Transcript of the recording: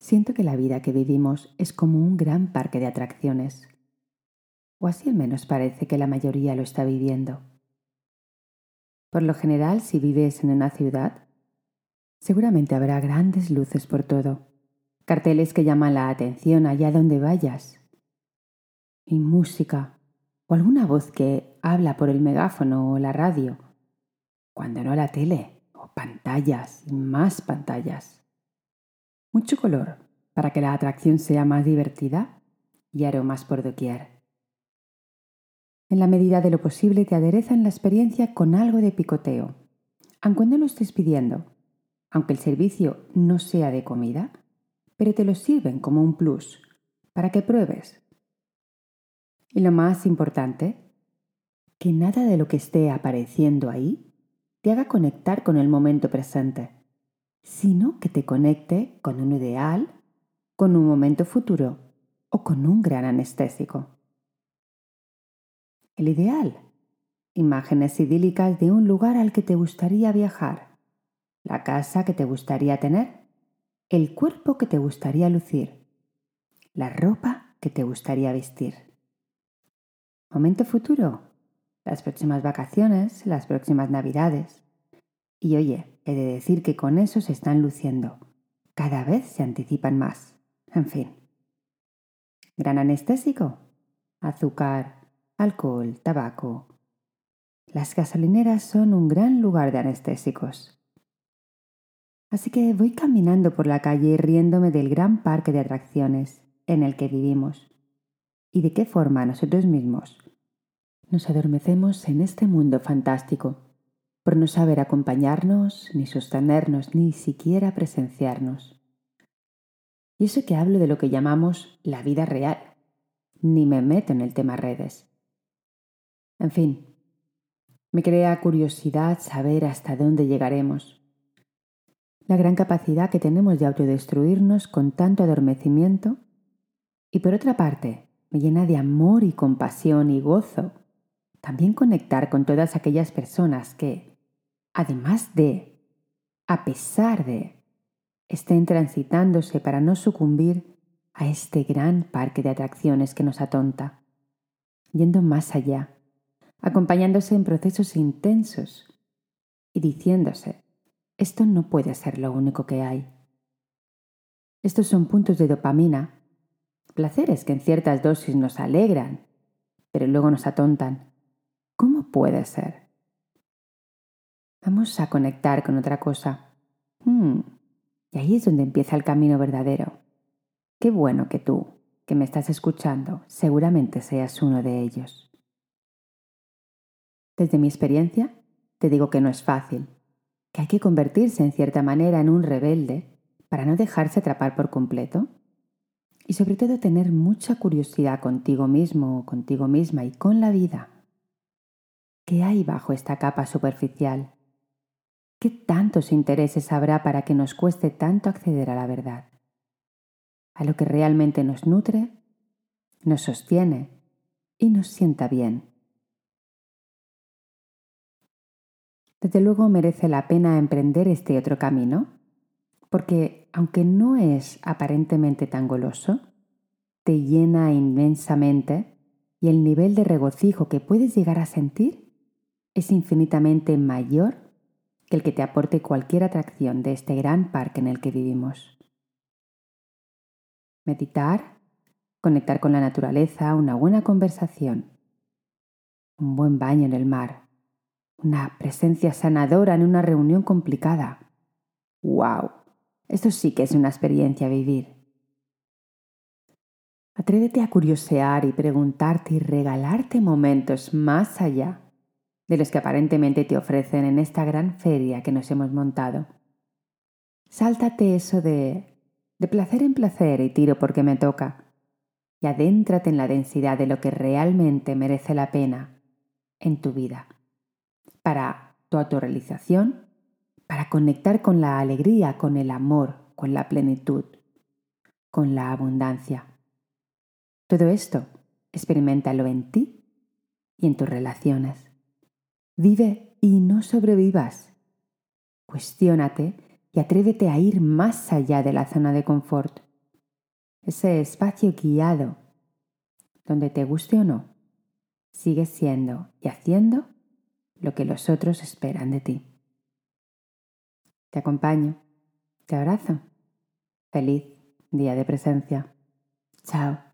Siento que la vida que vivimos es como un gran parque de atracciones. O así al menos parece que la mayoría lo está viviendo. Por lo general, si vives en una ciudad, seguramente habrá grandes luces por todo, carteles que llaman la atención allá donde vayas, y música, o alguna voz que habla por el megáfono o la radio, cuando no la tele, o pantallas y más pantallas. Mucho color para que la atracción sea más divertida y aromas por doquier. En la medida de lo posible te aderezan la experiencia con algo de picoteo, aunque no lo estés pidiendo, aunque el servicio no sea de comida, pero te lo sirven como un plus para que pruebes. Y lo más importante, que nada de lo que esté apareciendo ahí te haga conectar con el momento presente sino que te conecte con un ideal, con un momento futuro o con un gran anestésico. El ideal. Imágenes idílicas de un lugar al que te gustaría viajar, la casa que te gustaría tener, el cuerpo que te gustaría lucir, la ropa que te gustaría vestir. Momento futuro. Las próximas vacaciones, las próximas navidades. Y oye, He de decir que con eso se están luciendo. Cada vez se anticipan más. En fin. Gran anestésico. Azúcar, alcohol, tabaco. Las gasolineras son un gran lugar de anestésicos. Así que voy caminando por la calle riéndome del gran parque de atracciones en el que vivimos y de qué forma nosotros mismos nos adormecemos en este mundo fantástico por no saber acompañarnos, ni sostenernos, ni siquiera presenciarnos. Y eso que hablo de lo que llamamos la vida real, ni me meto en el tema redes. En fin, me crea curiosidad saber hasta dónde llegaremos. La gran capacidad que tenemos de autodestruirnos con tanto adormecimiento y por otra parte me llena de amor y compasión y gozo también conectar con todas aquellas personas que, además de, a pesar de, estén transitándose para no sucumbir a este gran parque de atracciones que nos atonta, yendo más allá, acompañándose en procesos intensos y diciéndose, esto no puede ser lo único que hay. Estos son puntos de dopamina, placeres que en ciertas dosis nos alegran, pero luego nos atontan. ¿Cómo puede ser? Vamos a conectar con otra cosa. Hmm, y ahí es donde empieza el camino verdadero. Qué bueno que tú, que me estás escuchando, seguramente seas uno de ellos. Desde mi experiencia, te digo que no es fácil, que hay que convertirse en cierta manera en un rebelde para no dejarse atrapar por completo y sobre todo tener mucha curiosidad contigo mismo contigo misma y con la vida. ¿Qué hay bajo esta capa superficial? ¿Qué tantos intereses habrá para que nos cueste tanto acceder a la verdad? A lo que realmente nos nutre, nos sostiene y nos sienta bien. Desde luego merece la pena emprender este otro camino, porque aunque no es aparentemente tan goloso, te llena inmensamente y el nivel de regocijo que puedes llegar a sentir es infinitamente mayor que el que te aporte cualquier atracción de este gran parque en el que vivimos. Meditar, conectar con la naturaleza, una buena conversación, un buen baño en el mar, una presencia sanadora en una reunión complicada. ¡Wow! Esto sí que es una experiencia vivir. Atrévete a curiosear y preguntarte y regalarte momentos más allá de los que aparentemente te ofrecen en esta gran feria que nos hemos montado. Sáltate eso de de placer en placer y tiro porque me toca, y adéntrate en la densidad de lo que realmente merece la pena en tu vida, para tu autorrealización, para conectar con la alegría, con el amor, con la plenitud, con la abundancia. Todo esto, experimentalo en ti y en tus relaciones. Vive y no sobrevivas. Cuestiónate y atrévete a ir más allá de la zona de confort, ese espacio guiado, donde te guste o no, sigues siendo y haciendo lo que los otros esperan de ti. Te acompaño, te abrazo. Feliz día de presencia. Chao.